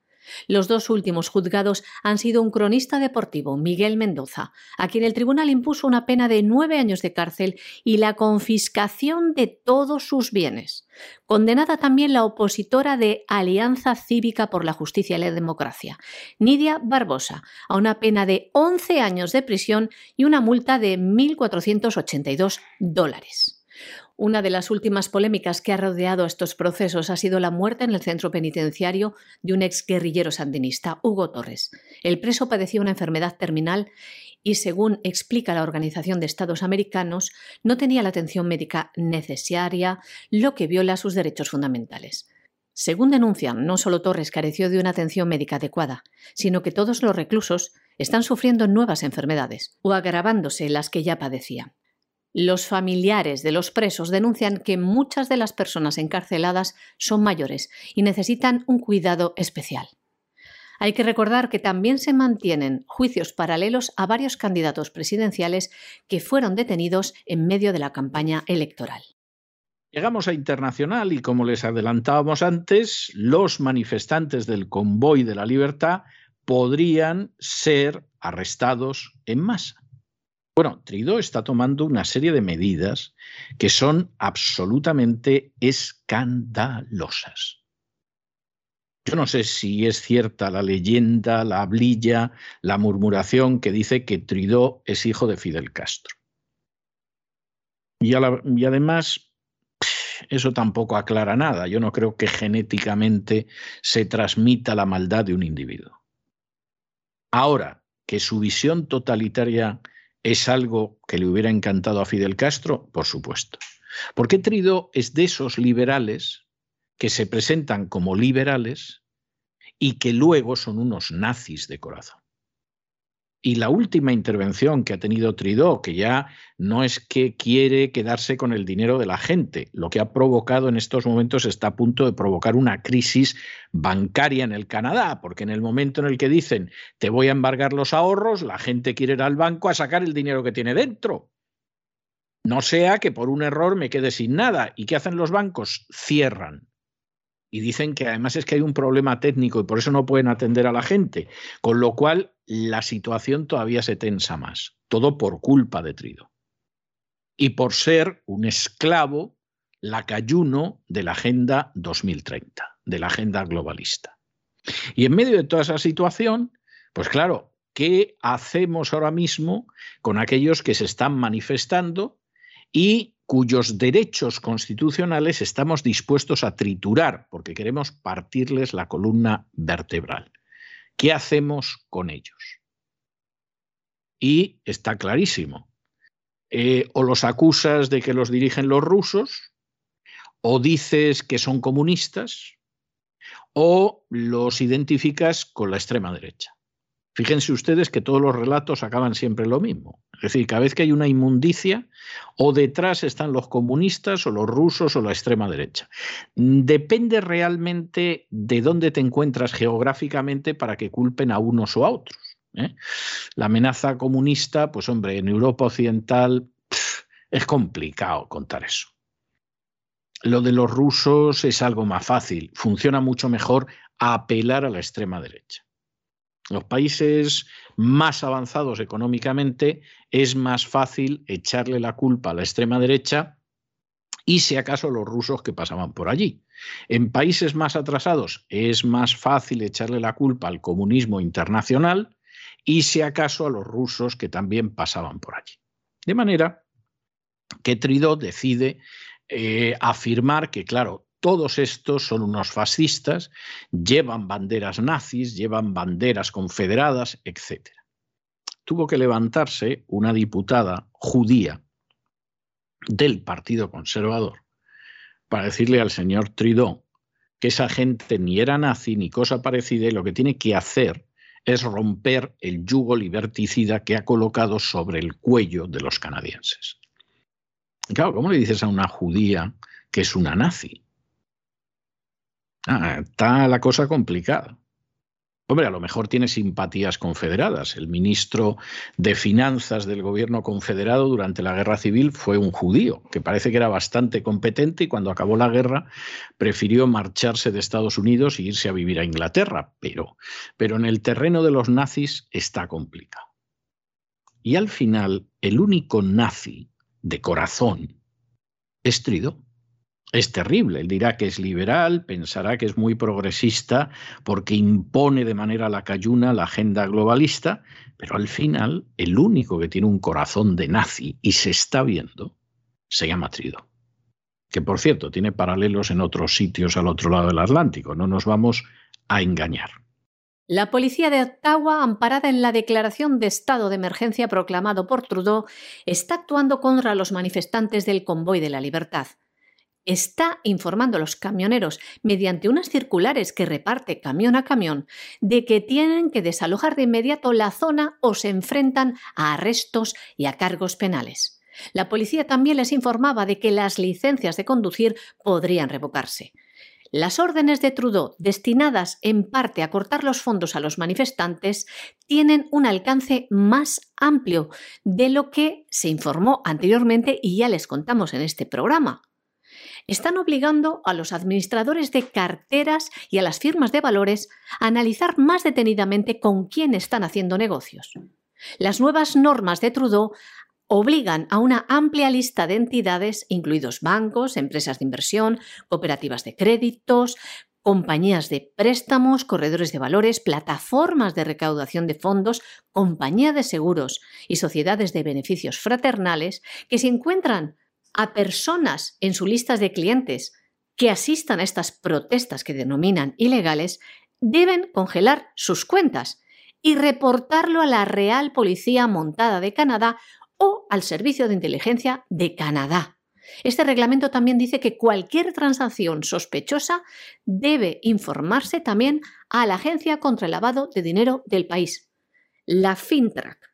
Los dos últimos juzgados han sido un cronista deportivo, Miguel Mendoza, a quien el tribunal impuso una pena de nueve años de cárcel y la confiscación de todos sus bienes. Condenada también la opositora de Alianza Cívica por la Justicia y la Democracia, Nidia Barbosa, a una pena de 11 años de prisión y una multa de 1.482 dólares. Una de las últimas polémicas que ha rodeado estos procesos ha sido la muerte en el centro penitenciario de un exguerrillero sandinista, Hugo Torres. El preso padecía una enfermedad terminal y, según explica la Organización de Estados Americanos, no tenía la atención médica necesaria, lo que viola sus derechos fundamentales. Según denuncian, no solo Torres careció de una atención médica adecuada, sino que todos los reclusos están sufriendo nuevas enfermedades o agravándose las que ya padecían. Los familiares de los presos denuncian que muchas de las personas encarceladas son mayores y necesitan un cuidado especial. Hay que recordar que también se mantienen juicios paralelos a varios candidatos presidenciales que fueron detenidos en medio de la campaña electoral. Llegamos a internacional y como les adelantábamos antes, los manifestantes del convoy de la libertad podrían ser arrestados en masa. Bueno, Tridó está tomando una serie de medidas que son absolutamente escandalosas. Yo no sé si es cierta la leyenda, la hablilla, la murmuración que dice que Tridó es hijo de Fidel Castro. Y, y además, eso tampoco aclara nada. Yo no creo que genéticamente se transmita la maldad de un individuo. Ahora, que su visión totalitaria ¿Es algo que le hubiera encantado a Fidel Castro? Por supuesto. Porque Trido es de esos liberales que se presentan como liberales y que luego son unos nazis de corazón. Y la última intervención que ha tenido Tridó, que ya no es que quiere quedarse con el dinero de la gente, lo que ha provocado en estos momentos está a punto de provocar una crisis bancaria en el Canadá, porque en el momento en el que dicen te voy a embargar los ahorros, la gente quiere ir al banco a sacar el dinero que tiene dentro. No sea que por un error me quede sin nada. ¿Y qué hacen los bancos? Cierran y dicen que además es que hay un problema técnico y por eso no pueden atender a la gente, con lo cual la situación todavía se tensa más, todo por culpa de Trido. Y por ser un esclavo lacayuno de la Agenda 2030, de la Agenda globalista. Y en medio de toda esa situación, pues claro, ¿qué hacemos ahora mismo con aquellos que se están manifestando y cuyos derechos constitucionales estamos dispuestos a triturar porque queremos partirles la columna vertebral. ¿Qué hacemos con ellos? Y está clarísimo. Eh, o los acusas de que los dirigen los rusos, o dices que son comunistas, o los identificas con la extrema derecha. Fíjense ustedes que todos los relatos acaban siempre lo mismo. Es decir, cada vez que hay una inmundicia, o detrás están los comunistas o los rusos o la extrema derecha. Depende realmente de dónde te encuentras geográficamente para que culpen a unos o a otros. ¿eh? La amenaza comunista, pues hombre, en Europa Occidental es complicado contar eso. Lo de los rusos es algo más fácil, funciona mucho mejor apelar a la extrema derecha. Los países más avanzados económicamente es más fácil echarle la culpa a la extrema derecha y si acaso los rusos que pasaban por allí. En países más atrasados es más fácil echarle la culpa al comunismo internacional y si acaso a los rusos que también pasaban por allí. De manera que Trudeau decide eh, afirmar que, claro, todos estos son unos fascistas, llevan banderas nazis, llevan banderas confederadas, etc. Tuvo que levantarse una diputada judía del Partido Conservador para decirle al señor Trudeau que esa gente ni era nazi ni cosa parecida y lo que tiene que hacer es romper el yugo liberticida que ha colocado sobre el cuello de los canadienses. Claro, ¿cómo le dices a una judía que es una nazi? Ah, está la cosa complicada. Hombre, a lo mejor tiene simpatías confederadas. El ministro de Finanzas del gobierno confederado durante la guerra civil fue un judío, que parece que era bastante competente y cuando acabó la guerra prefirió marcharse de Estados Unidos e irse a vivir a Inglaterra. Pero, pero en el terreno de los nazis está complicado. Y al final, el único nazi de corazón es Trido es terrible. Él dirá que es liberal, pensará que es muy progresista porque impone de manera lacayuna la agenda globalista, pero al final el único que tiene un corazón de nazi y se está viendo se llama Trido. Que por cierto tiene paralelos en otros sitios al otro lado del Atlántico, no nos vamos a engañar. La policía de Ottawa, amparada en la declaración de estado de emergencia proclamado por Trudeau, está actuando contra los manifestantes del Convoy de la Libertad está informando a los camioneros mediante unas circulares que reparte camión a camión de que tienen que desalojar de inmediato la zona o se enfrentan a arrestos y a cargos penales. La policía también les informaba de que las licencias de conducir podrían revocarse. Las órdenes de Trudeau, destinadas en parte a cortar los fondos a los manifestantes, tienen un alcance más amplio de lo que se informó anteriormente y ya les contamos en este programa están obligando a los administradores de carteras y a las firmas de valores a analizar más detenidamente con quién están haciendo negocios. Las nuevas normas de Trudeau obligan a una amplia lista de entidades, incluidos bancos, empresas de inversión, cooperativas de créditos, compañías de préstamos, corredores de valores, plataformas de recaudación de fondos, compañías de seguros y sociedades de beneficios fraternales que se encuentran a personas en su lista de clientes que asistan a estas protestas que denominan ilegales, deben congelar sus cuentas y reportarlo a la Real Policía Montada de Canadá o al Servicio de Inteligencia de Canadá. Este reglamento también dice que cualquier transacción sospechosa debe informarse también a la Agencia contra el Lavado de Dinero del país, la FINTRAC.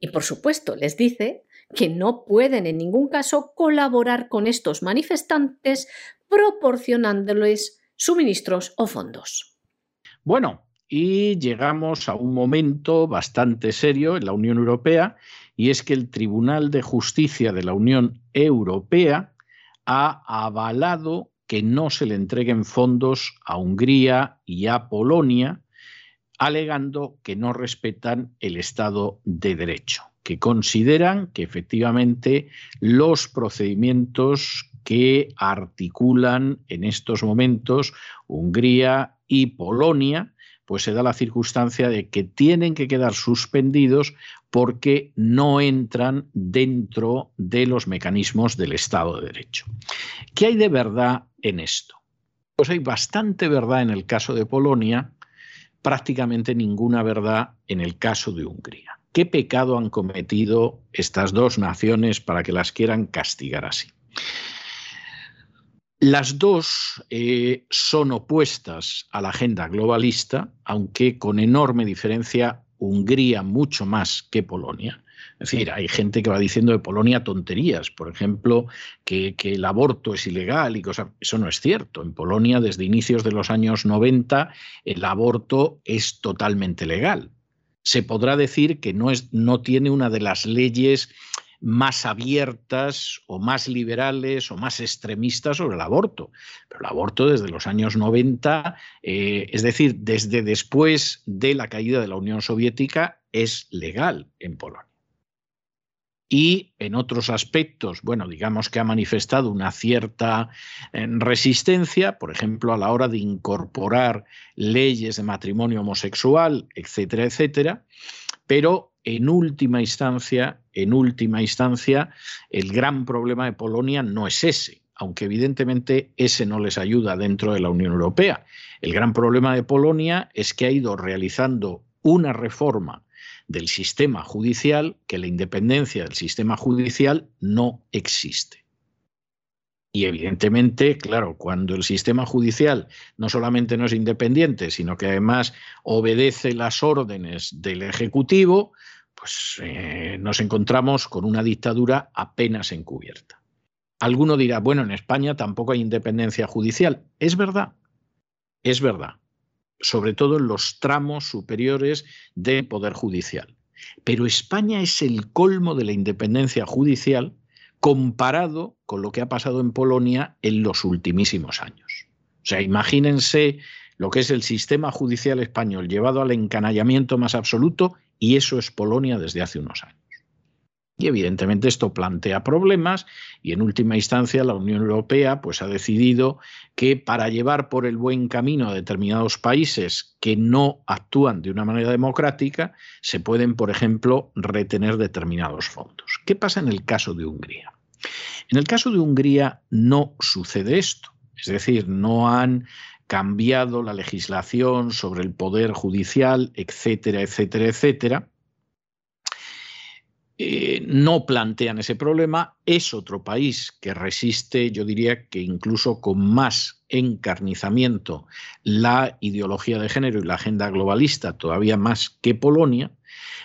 Y por supuesto les dice que no pueden en ningún caso colaborar con estos manifestantes proporcionándoles suministros o fondos. Bueno, y llegamos a un momento bastante serio en la Unión Europea y es que el Tribunal de Justicia de la Unión Europea ha avalado que no se le entreguen fondos a Hungría y a Polonia, alegando que no respetan el Estado de Derecho que consideran que efectivamente los procedimientos que articulan en estos momentos Hungría y Polonia, pues se da la circunstancia de que tienen que quedar suspendidos porque no entran dentro de los mecanismos del Estado de Derecho. ¿Qué hay de verdad en esto? Pues hay bastante verdad en el caso de Polonia, prácticamente ninguna verdad en el caso de Hungría. ¿Qué pecado han cometido estas dos naciones para que las quieran castigar así? Las dos eh, son opuestas a la agenda globalista, aunque con enorme diferencia Hungría mucho más que Polonia. Es decir, hay gente que va diciendo de Polonia tonterías, por ejemplo, que, el aborto es ilegal y cosas. Eso no es cierto. En Polonia, desde inicios de los años 90, el aborto es totalmente legal. Se podrá decir que no, es, no tiene una de las leyes más abiertas o más liberales o más extremistas sobre el aborto. Pero el aborto desde los años 90, eh, es decir, desde después de la caída de la Unión Soviética, es legal en Polonia y en otros aspectos, bueno, digamos que ha manifestado una cierta eh, resistencia, por ejemplo, a la hora de incorporar leyes de matrimonio homosexual, etcétera, etcétera, pero en última instancia, en última instancia, el gran problema de Polonia no es ese, aunque evidentemente ese no les ayuda dentro de la Unión Europea. El gran problema de Polonia es que ha ido realizando una reforma del sistema judicial que la independencia del sistema judicial no existe. Y evidentemente, claro, cuando el sistema judicial no solamente no es independiente, sino que además obedece las órdenes del Ejecutivo, pues eh, nos encontramos con una dictadura apenas encubierta. Alguno dirá, bueno, en España tampoco hay independencia judicial. Es verdad, es verdad sobre todo en los tramos superiores del Poder Judicial. Pero España es el colmo de la independencia judicial comparado con lo que ha pasado en Polonia en los ultimísimos años. O sea, imagínense lo que es el sistema judicial español llevado al encanallamiento más absoluto y eso es Polonia desde hace unos años. Y evidentemente esto plantea problemas y en última instancia la Unión Europea pues ha decidido que para llevar por el buen camino a determinados países que no actúan de una manera democrática se pueden, por ejemplo, retener determinados fondos. ¿Qué pasa en el caso de Hungría? En el caso de Hungría no sucede esto, es decir, no han cambiado la legislación sobre el poder judicial, etcétera, etcétera, etcétera eh, no plantean ese problema. Es otro país que resiste, yo diría que incluso con más encarnizamiento, la ideología de género y la agenda globalista, todavía más que Polonia.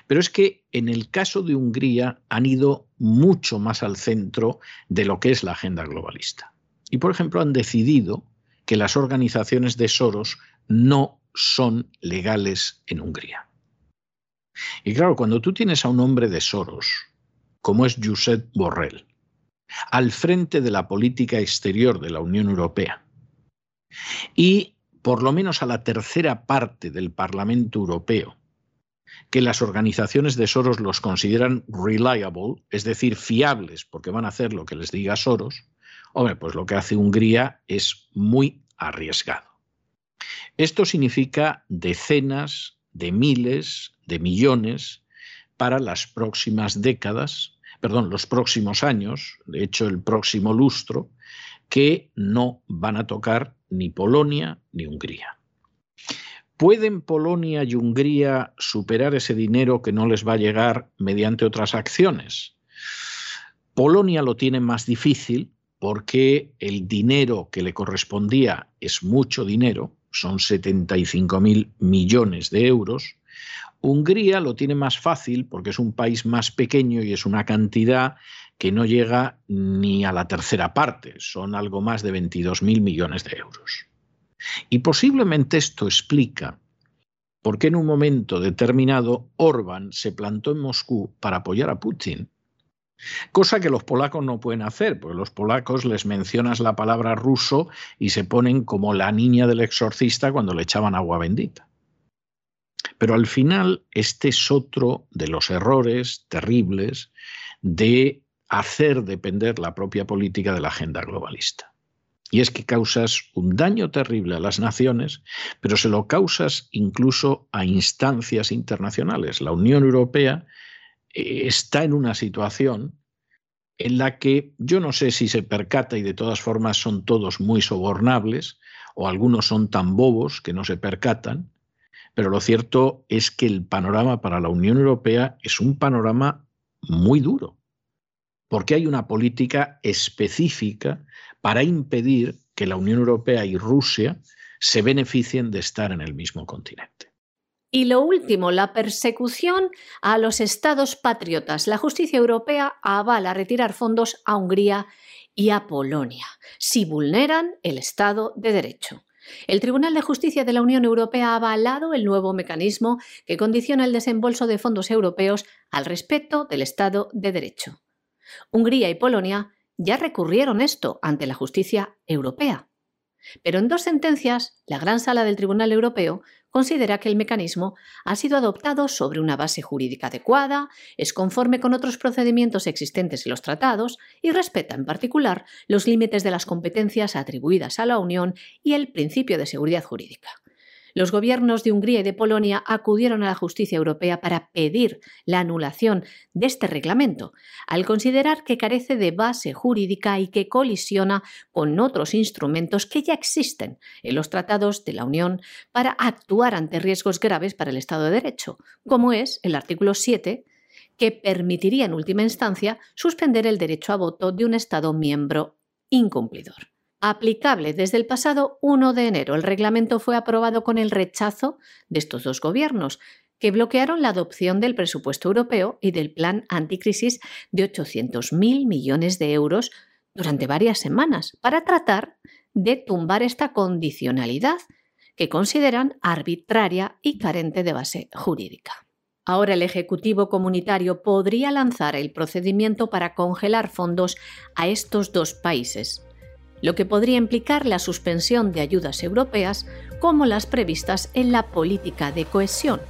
Pero es que en el caso de Hungría han ido mucho más al centro de lo que es la agenda globalista. Y, por ejemplo, han decidido que las organizaciones de Soros no son legales en Hungría. Y claro, cuando tú tienes a un hombre de Soros, como es Josep Borrell, al frente de la política exterior de la Unión Europea, y por lo menos a la tercera parte del Parlamento Europeo, que las organizaciones de Soros los consideran reliable, es decir, fiables porque van a hacer lo que les diga Soros, hombre, pues lo que hace Hungría es muy arriesgado. Esto significa decenas de miles de millones para las próximas décadas, perdón, los próximos años, de hecho el próximo lustro, que no van a tocar ni Polonia ni Hungría. ¿Pueden Polonia y Hungría superar ese dinero que no les va a llegar mediante otras acciones? Polonia lo tiene más difícil porque el dinero que le correspondía es mucho dinero, son 75 mil millones de euros, Hungría lo tiene más fácil porque es un país más pequeño y es una cantidad que no llega ni a la tercera parte, son algo más de 22.000 millones de euros. Y posiblemente esto explica por qué en un momento determinado Orbán se plantó en Moscú para apoyar a Putin. Cosa que los polacos no pueden hacer, porque los polacos les mencionas la palabra ruso y se ponen como la niña del exorcista cuando le echaban agua bendita. Pero al final, este es otro de los errores terribles de hacer depender la propia política de la agenda globalista. Y es que causas un daño terrible a las naciones, pero se lo causas incluso a instancias internacionales. La Unión Europea eh, está en una situación en la que yo no sé si se percata y de todas formas son todos muy sobornables o algunos son tan bobos que no se percatan, pero lo cierto es que el panorama para la Unión Europea es un panorama muy duro, porque hay una política específica para impedir que la Unión Europea y Rusia se beneficien de estar en el mismo continente. Y lo último, la persecución a los estados patriotas. La justicia europea avala retirar fondos a Hungría y a Polonia si vulneran el Estado de Derecho. El Tribunal de Justicia de la Unión Europea ha avalado el nuevo mecanismo que condiciona el desembolso de fondos europeos al respeto del Estado de Derecho. Hungría y Polonia ya recurrieron esto ante la justicia europea. Pero en dos sentencias, la Gran Sala del Tribunal Europeo considera que el mecanismo ha sido adoptado sobre una base jurídica adecuada, es conforme con otros procedimientos existentes en los tratados y respeta en particular los límites de las competencias atribuidas a la Unión y el principio de seguridad jurídica. Los gobiernos de Hungría y de Polonia acudieron a la justicia europea para pedir la anulación de este reglamento, al considerar que carece de base jurídica y que colisiona con otros instrumentos que ya existen en los tratados de la Unión para actuar ante riesgos graves para el Estado de Derecho, como es el artículo 7 que permitiría en última instancia suspender el derecho a voto de un Estado miembro incumplidor aplicable desde el pasado 1 de enero. El reglamento fue aprobado con el rechazo de estos dos gobiernos, que bloquearon la adopción del presupuesto europeo y del plan anticrisis de 800.000 millones de euros durante varias semanas para tratar de tumbar esta condicionalidad que consideran arbitraria y carente de base jurídica. Ahora el Ejecutivo Comunitario podría lanzar el procedimiento para congelar fondos a estos dos países, lo que podría implicar la suspensión de ayudas europeas como las previstas en la política de cohesión,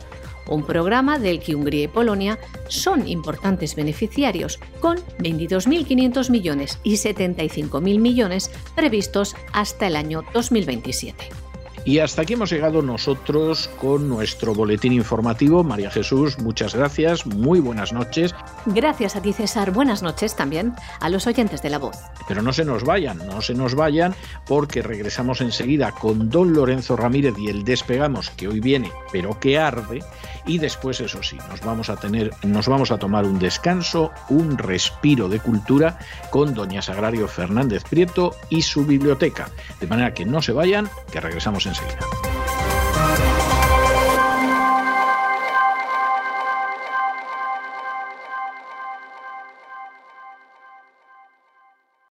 un programa del que Hungría y Polonia son importantes beneficiarios, con 22.500 millones y 75.000 millones previstos hasta el año 2027. Y hasta aquí hemos llegado nosotros con nuestro boletín informativo. María Jesús, muchas gracias, muy buenas noches. Gracias a ti, César. Buenas noches también a los oyentes de la voz. Pero no se nos vayan, no se nos vayan, porque regresamos enseguida con don Lorenzo Ramírez y el Despegamos, que hoy viene, pero que arde. Y después, eso sí, nos vamos a tener, nos vamos a tomar un descanso, un respiro de cultura con doña Sagrario Fernández Prieto y su biblioteca. De manera que no se vayan, que regresamos enseguida.